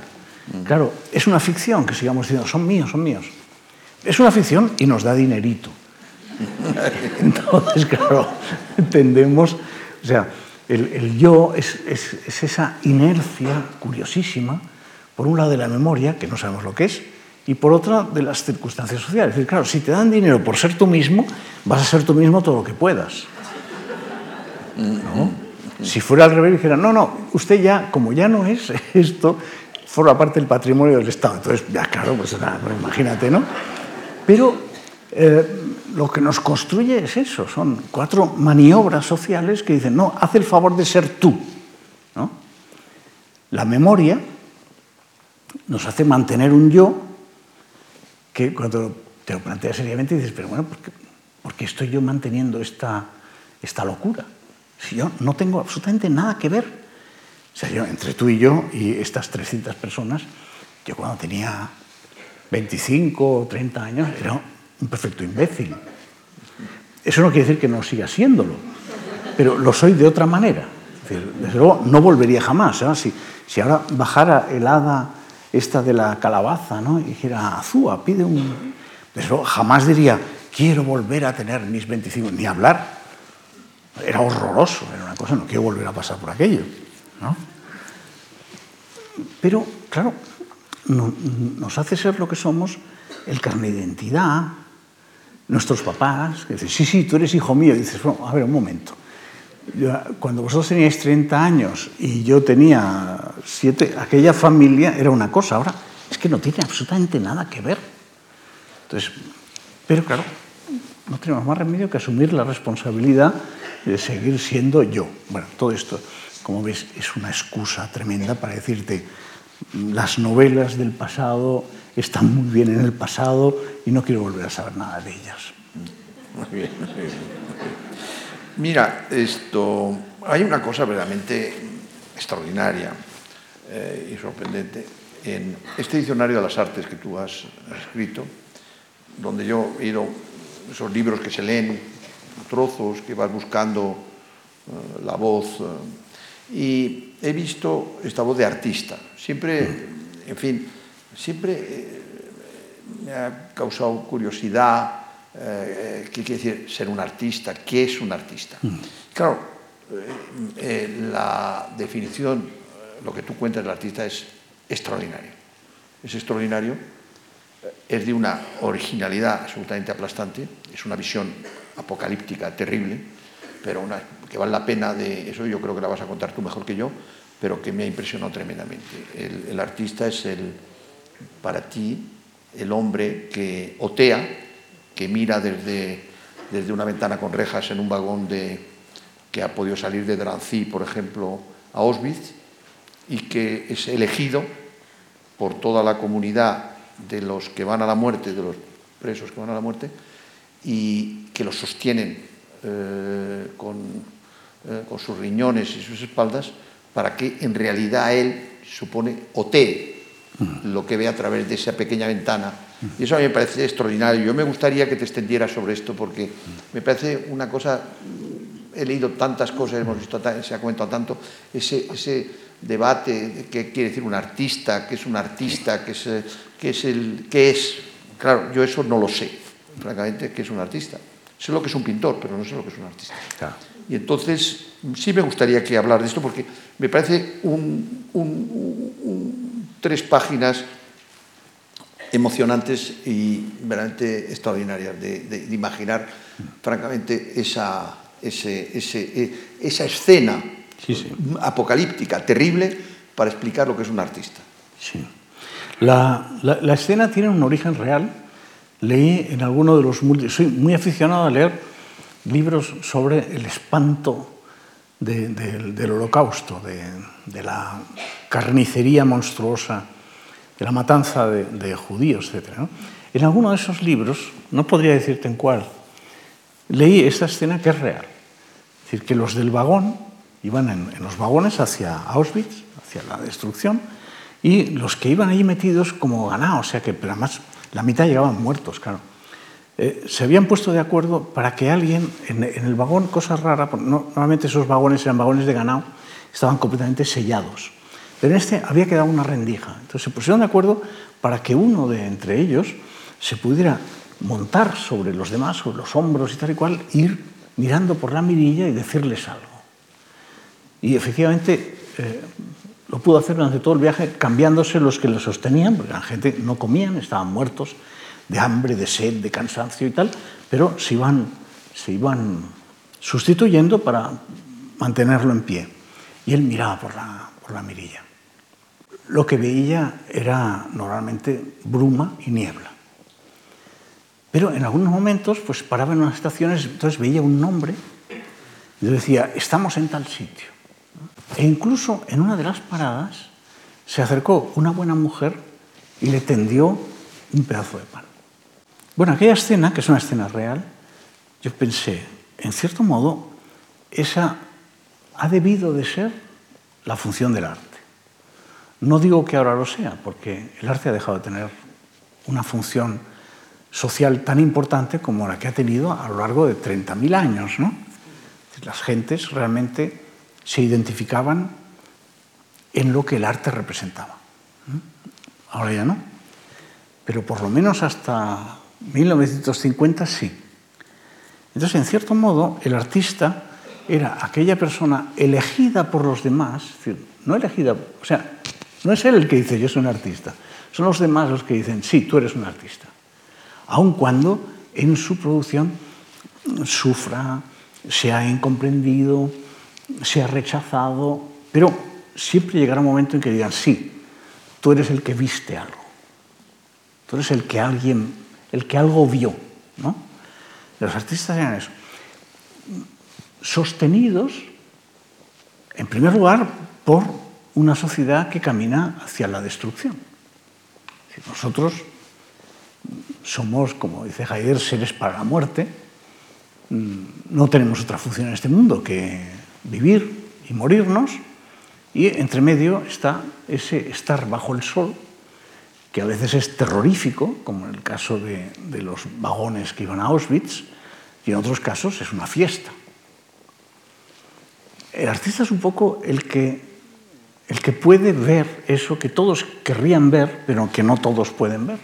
Claro, es una ficción que sigamos diciendo, son míos, son míos. Es una ficción y nos da dinerito. (laughs) Entonces, claro, entendemos, o sea, el, el yo es, es, es, esa inercia curiosísima, por un lado de la memoria, que no sabemos lo que es, y por otra de las circunstancias sociales. Es decir, claro, si te dan dinero por ser tú mismo, vas a ser tú mismo todo lo que puedas. ¿No? Si fuera al revés, dijera, no, no, usted ya, como ya no es (laughs) esto, forma parte del patrimonio del Estado. Entonces, ya claro, pues nada, imagínate, ¿no? Pero eh, lo que nos construye es eso, son cuatro maniobras sociales que dicen, no, haz el favor de ser tú. La memoria nos hace mantener un yo que cuando te lo planteas seriamente dices, pero bueno, ¿por qué, por qué estoy yo manteniendo esta, esta locura? Si yo no tengo absolutamente nada que ver. O sea, yo, entre tú y yo y estas 300 personas, yo cuando tenía 25 o 30 años era un perfecto imbécil. Eso no quiere decir que no siga siéndolo, pero lo soy de otra manera. Es decir, desde luego no volvería jamás. ¿eh? Si, si, ahora bajara el hada esta de la calabaza ¿no? y dijera, Azúa, pide un... Desde luego jamás diría, quiero volver a tener mis 25, ni hablar. Era horroroso, era una cosa, no quiero volver a pasar por aquello. ¿No? Pero, claro, no, nos hace ser lo que somos el carne de identidad, nuestros papás, que dicen, sí, sí, tú eres hijo mío. Dices, bueno, a ver, un momento. Cuando vosotros teníais 30 años y yo tenía 7, aquella familia era una cosa, ahora es que no tiene absolutamente nada que ver. Entonces, pero claro, no tenemos más remedio que asumir la responsabilidad de seguir siendo yo. Bueno, todo esto, como ves, es una excusa tremenda para decirte, las novelas del pasado están muy bien en el pasado y no quiero volver a saber nada de ellas. Muy bien. Mira, esto, hay una cosa verdaderamente extraordinaria eh, y sorprendente en este diccionario de las artes que tú has escrito, donde yo he ido, esos libros que se leen, trozos que vas buscando uh, la voz, uh, y he visto esta voz de artista. Siempre, en fin, siempre eh, me ha causado curiosidad eh, qué quiere decir ser un artista, qué es un artista. Mm. Claro, eh, eh, la definición, lo que tú cuentas del artista es extraordinario. Es extraordinario, es de una originalidad absolutamente aplastante, es una visión apocalíptica terrible, pero que vale la pena de eso, yo creo que la vas a contar tú mejor que yo, pero que me ha impresionado tremendamente. El, el artista es el, para ti el hombre que otea, que mira desde, desde una ventana con rejas en un vagón de, que ha podido salir de Drancy, por ejemplo, a Auschwitz, y que es elegido por toda la comunidad de los que van a la muerte, de los presos que van a la muerte, y que los sostienen eh, con, eh, con sus riñones y sus espaldas para que en realidad él supone otee lo que ve a través de esa pequeña ventana. Y eso a mí me parece extraordinario. Yo me gustaría que te extendieras sobre esto porque me parece una cosa, he leído tantas cosas, hemos visto, se ha comentado tanto, ese, ese debate de qué quiere decir un artista, qué es un artista, qué es, qué es el... Qué es. Claro, yo eso no lo sé, francamente, qué es un artista. Sé lo que es un pintor, pero no sé lo que es un artista. Claro. Y entonces sí me gustaría que hablar de esto porque me parece un, un, un, tres páginas emocionantes y verdaderamente extraordinarias de, de, de imaginar, francamente, esa, ese, ese, esa escena Sí, sí. apocalíptica, terrible, para explicar lo que es un artista. Sí. La, la- la escena tiene un origen real. Leí en alguno de los... multi- Soy muy aficionado a leer libros sobre el espanto de- del- del holocausto, de, de la carnicería monstruosa, de la matanza de, de judíos, etc. ¿no? En alguno de esos libros, no podría decirte en cuál, leí esta escena que es real. Es decir, que los del vagón iban en, en los vagones hacia Auschwitz, hacia la destrucción, y los que iban allí metidos como ganado, o sea que pero además la mitad llegaban muertos, claro. Eh, se habían puesto de acuerdo para que alguien en, el vagón, cosa rara, no- normalmente esos vagones eran vagones de ganado, estaban completamente sellados. Pero en este había quedado una rendija. Entonces se pusieron de acuerdo para que uno de entre ellos se pudiera montar sobre los demás, sobre los hombros y tal y cual, ir mirando por la mirilla y decirles algo. Y efectivamente eh, lo pudo hacer durante todo el viaje, cambiándose los que lo sostenían, porque la gente no comían, estaban muertos de hambre, de sed, de cansancio y tal, pero se iban, se iban sustituyendo para mantenerlo en pie. Y él miraba por la, por la mirilla. Lo que veía era normalmente bruma y niebla. Pero en algunos momentos, pues paraba en unas estaciones, entonces veía un nombre y decía, estamos en tal sitio. E incluso en una de las paradas se acercó una buena mujer y le tendió un pedazo de pan. Bueno, aquella escena, que es una escena real, yo pensé, en cierto modo, esa ha debido de ser la función del arte. No digo que ahora lo sea, porque el arte ha dejado de tener una función social tan importante como la que ha tenido a lo largo de 30.000 años. ¿no? Las gentes realmente se identificaban en lo que el arte representaba. Ahora ya no. Pero por lo menos hasta 1950 sí. Entonces, en cierto modo, el artista era aquella persona elegida por los demás, es no elegida, o sea, no es él el que dice yo soy un artista, son los demás los que dicen sí, tú eres un artista, aun cuando en su producción sufra, sea incomprendido, sea rechazado, pero siempre llegará un momento en que digan sí, tú eres el que viste algo, tú eres el que alguien, el que algo vio, ¿no? Los artistas eran eso sostenidos, en primer lugar, por una sociedad que camina hacia la destrucción. Nosotros somos, como dice Heidegger, seres para la muerte. No tenemos otra función en este mundo que vivir y morirnos. Y entre medio está ese estar bajo el sol, que a veces es terrorífico, como en el caso de, de los vagones que iban a Auschwitz, y en otros casos es una fiesta. El artista es un poco el que, el que puede ver eso que todos querrían ver, pero que no todos pueden ver.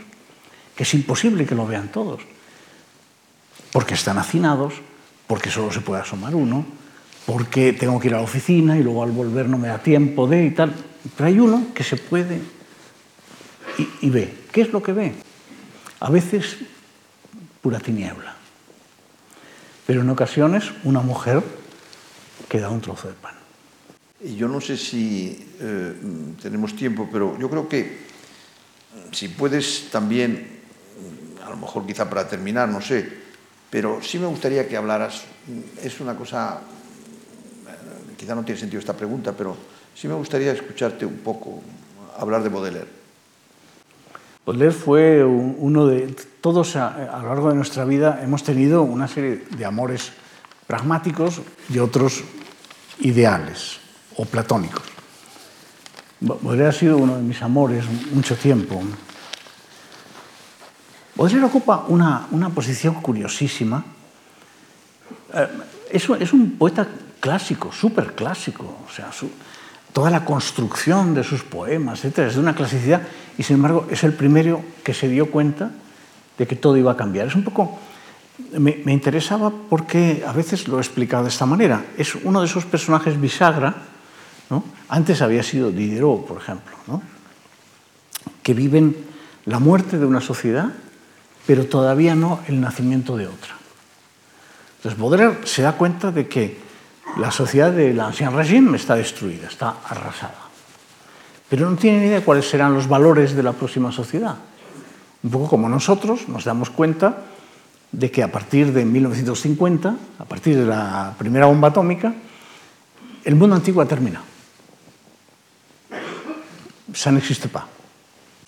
Que es imposible que lo vean todos. Porque están hacinados, porque solo se puede asomar uno, porque tengo que ir a la oficina y luego al volver no me da tiempo de y tal. Pero hay uno que se puede y, ve. ¿Qué es lo que ve? A veces pura tiniebla. Pero en ocasiones una mujer que da un trozo de pan. Y yo no sé si eh, tenemos tiempo, pero yo creo que si puedes también, a lo mejor quizá para terminar, no sé, pero sí me gustaría que hablaras, es una cosa, quizá no tiene sentido esta pregunta, pero sí me gustaría escucharte un poco hablar de Baudelaire. Baudelaire fue uno de todos a, a lo largo de nuestra vida hemos tenido una serie de amores pragmáticos y otros ideales o platónicos. Baudelaire ha sido uno de mis amores mucho tiempo. Baudelaire ocupa una, una posición curiosísima. Eh, es, es, un poeta clásico, súper clásico. O sea, su, toda la construcción de sus poemas, etc., es de una clasicidad, y sin embargo es el primero que se dio cuenta de que todo iba a cambiar. Es un poco me, me, interesaba porque a veces lo he explicado de esta manera. Es uno de esos personajes bisagra, ¿no? antes había sido Diderot, por ejemplo, ¿no? que viven la muerte de una sociedad, pero todavía no el nacimiento de otra. Entonces Baudelaire se da cuenta de que la sociedad del ancien régime está destruida, está arrasada. Pero no tiene ni idea de cuáles serán los valores de la próxima sociedad. Un poco como nosotros nos damos cuenta de que a partir de 1950, a partir de la primera bomba atómica, el mundo antiguo ha terminado. Ça n'existe pas.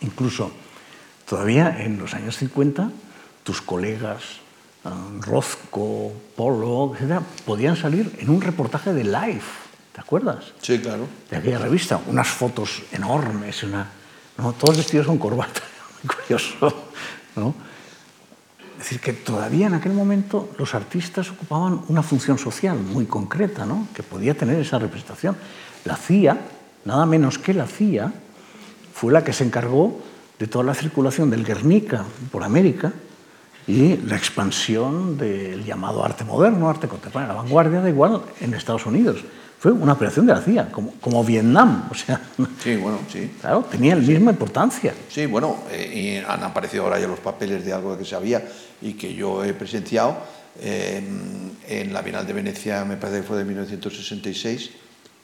Incluso todavía en los años 50, tus colegas um, Rozco, Polo, etc., podían salir en un reportaje de Life, ¿te acuerdas? Sí, claro. De aquella revista, unas fotos enormes, una, ¿no? todos vestidos con corbata, (laughs) muy curioso. ¿no? Es decir, que todavía en aquel momento los artistas ocupaban una función social muy concreta, ¿no? que podía tener esa representación. La CIA, nada menos que la CIA, fue la que se encargó de toda la circulación del Guernica por América y la expansión del llamado arte moderno, arte contemporáneo, la vanguardia, da igual, en Estados Unidos. Fue una operación de la CIA, como, como Vietnam. (laughs) O sea, Sí, bueno, sí. claro, tenía la misma importancia. Sí, bueno, eh, y han aparecido ahora ya los papeles de algo que se sabía y que yo he presenciado eh, en la Bienal de Venecia, me parece que fue de 1966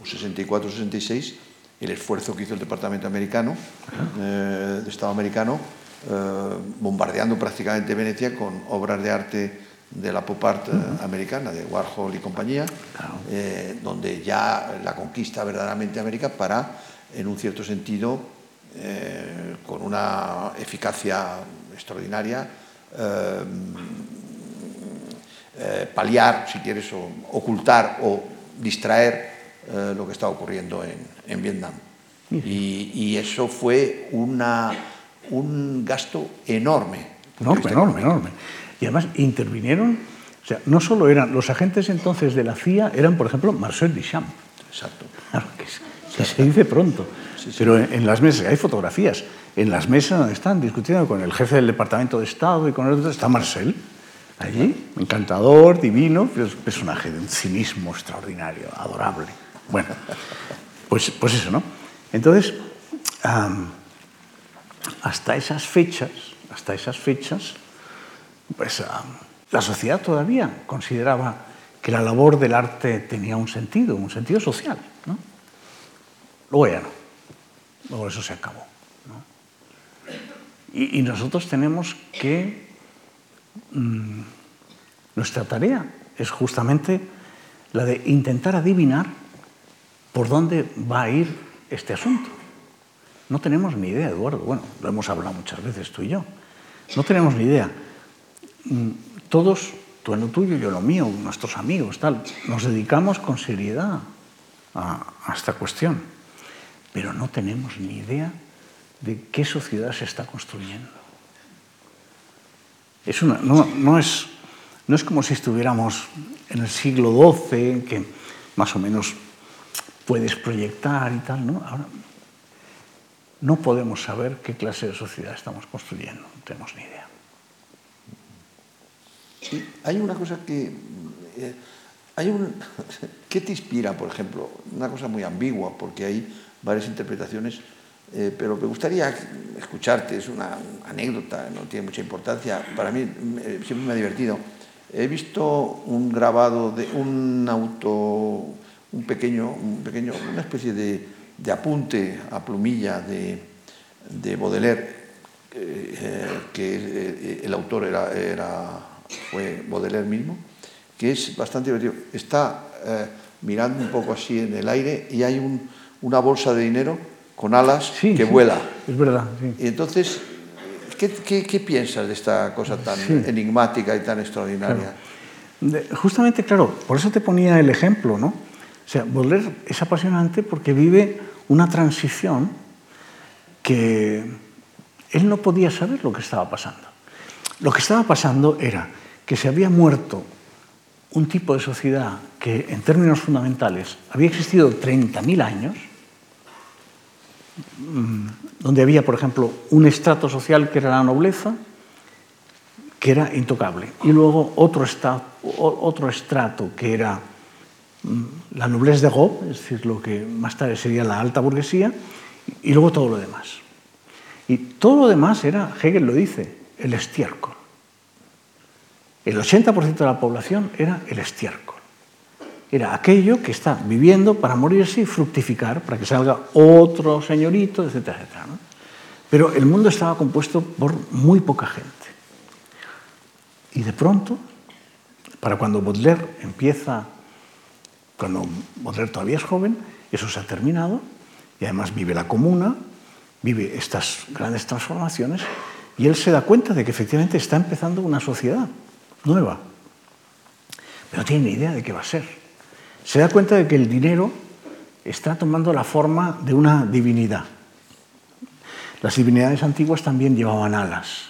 o 64-66, el esfuerzo que hizo el Departamento Americano, eh, de Estado americano, bombardeando prácticamente Venecia con obras de arte de la pop art eh, americana, de Warhol y compañía, eh, donde ya la conquista verdaderamente América para, en un cierto sentido, eh, con una eficacia extraordinaria, eh, eh, paliar, si quieres, o ocultar o distraer eh, lo que estaba ocurriendo en, en Vietnam. Y, y eso fue una, un gasto enorme. Enorme, enorme, enorme. Y además intervinieron, o sea, no solo eran, los agentes entonces de la CIA eran, por ejemplo, Marcel Duchamp. Exacto. Claro, que, es- que se dice pronto. Pero en, en las mesas, hay fotografías, en las mesas donde están discutiendo con el jefe del Departamento de Estado y con el otro, está Marcel, allí, encantador, divino, pero es un personaje de un cinismo extraordinario, adorable. Bueno, pues, pues eso, ¿no? Entonces, am, hasta esas fechas, hasta esas fechas, pues am, la sociedad todavía consideraba que la labor del arte tenía un sentido, un sentido social, ¿no? Luego ya no. Luego eso se acabó. y nosotros tenemos que... mm, nuestra tarea es justamente la de intentar adivinar por dónde va a ir este asunto. No tenemos ni idea, Eduardo. Bueno, lo hemos hablado muchas veces tú y yo. No tenemos ni idea. Mm, Todos, tú en lo tuyo, yo en lo mío, nuestros amigos, tal, nos dedicamos con seriedad a, a esta cuestión. Pero no tenemos ni idea de qué sociedad se está construyendo. Es una- no, no es, no es como si estuviéramos en el siglo XII, que más o menos puedes proyectar y tal, ¿no? Ahora no podemos saber qué clase de sociedad estamos construyendo, no tenemos ni idea. Hay una cosa que... eh, hay un, (laughs) ¿Qué te inspira, por ejemplo? Una cosa muy ambigua, porque hay varias interpretaciones, eh, pero me gustaría escucharte, es una anécdota, no tiene mucha importancia, para mí eh, siempre me ha divertido. He visto un grabado de un auto, un pequeño, un pequeño una especie de, de apunte a plumilla de, de Baudelaire, eh, que eh, el autor era, era, fue Baudelaire mismo, que es bastante divertido. Está eh, mirando un poco así en el aire y hay un- una bolsa de dinero con alas Sí, que sí, vuela. Es verdad, sí. Y entonces, ¿qué, qué, qué piensas de esta cosa tan enigmática y tan extraordinaria? Justamente, claro, por eso te ponía el ejemplo, ¿no? O sea, Baudelaire es apasionante porque vive una transición que él no podía saber lo que estaba pasando. Lo que estaba pasando era que se había muerto un tipo de sociedad que, en términos fundamentales, había existido 30.000 años, mm, donde había, por ejemplo, un estrato social que era la nobleza, que era intocable. Y luego otro, otro estrato que era la noblesse de Gaulle, es decir, lo que más tarde sería la alta burguesía, y luego todo lo demás. Y todo lo demás era, Hegel lo dice, el estiércol. El 80% de la población era el estiércol. Era aquello que está viviendo para morirse y fructificar, para que salga otro señorito, etcétera, etcétera. Pero el mundo estaba compuesto por muy poca gente. Y de pronto, para cuando Baudelaire empieza, cuando Baudelaire todavía es joven, eso se ha terminado y además vive la comuna, vive estas grandes transformaciones y él se da cuenta de que efectivamente está empezando una sociedad nueva. Pero no tiene ni idea de qué va a ser. Se da cuenta de que el dinero está tomando la forma de una divinidad. Las divinidades antiguas también llevaban alas.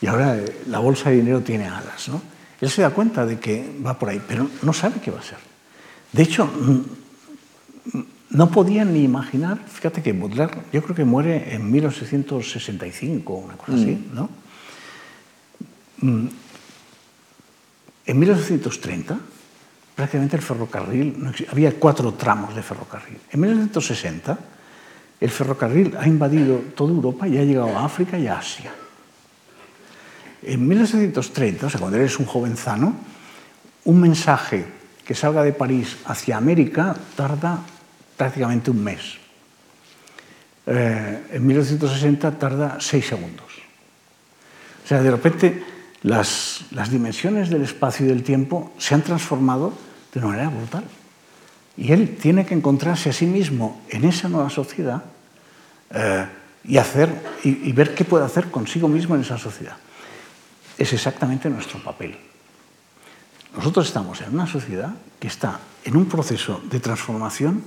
Y ahora eh, la bolsa de dinero tiene alas. ¿no? Él se da cuenta de que va por ahí, pero no sabe qué va a ser. De hecho, no podía ni imaginar, fíjate que Baudelaire yo creo que muere en 1865, una cosa así, mm. ¿no? Mm. En 1830, prácticamente el ferrocarril, había cuatro tramos de ferrocarril. En 1960, el ferrocarril ha invadido toda Europa y ha llegado a África y a Asia. En 1930, o sea, cuando eres un jovenzano, un mensaje que salga de París hacia América tarda prácticamente un mes. Eh, en 1960 tarda seis segundos. O sea, de repente las, las, dimensiones del espacio y del tiempo se han transformado de una manera brutal. Y él tiene que encontrarse a sí mismo en esa nueva sociedad eh, y, hacer, y ver qué puede hacer consigo mismo en esa sociedad. Es exactamente nuestro papel. Nosotros estamos en una sociedad que está en un proceso de transformación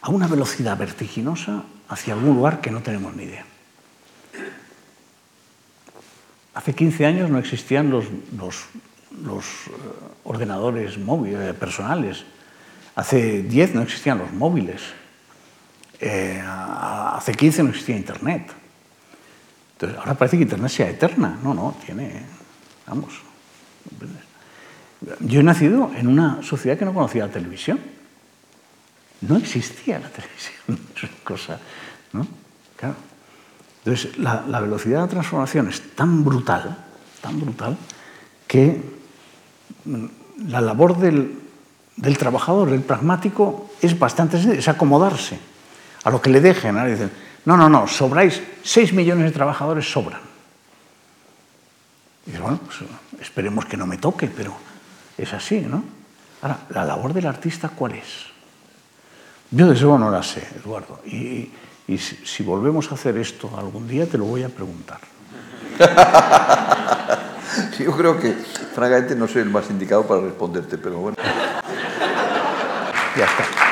a una velocidad vertiginosa hacia algún lugar que no tenemos ni idea. Hace 15 años no existían los, eh, ordenadores móviles, eh, personales. Hace 10 no existían los móviles. Eh, hace 15 no existía Internet. Entonces, ahora parece que Internet sea eterna. No, no, tiene... Vamos. Yo he nacido en una sociedad que no conocía la televisión no existía la (laughs) televisión, es una cosa, ¿no? Claro. Entonces, la, velocidad de la transformación es tan brutal, tan brutal, que la labor del, trabajador, del pragmático, es bastante es acomodarse a lo que le dejen. Ahora dicen, no, no, no, sobráis, 6 millones de trabajadores sobran. Y bueno, pues esperemos que no me toque, pero es así, ¿no? Ahora, la labor del artista, ¿cuál es? Yo de eso no la sé, Eduardo. Y, y si, si, volvemos a hacer esto algún día, te lo voy a preguntar. (laughs) Yo creo que, francamente, no soy el más indicado para responderte, pero bueno. Ya está.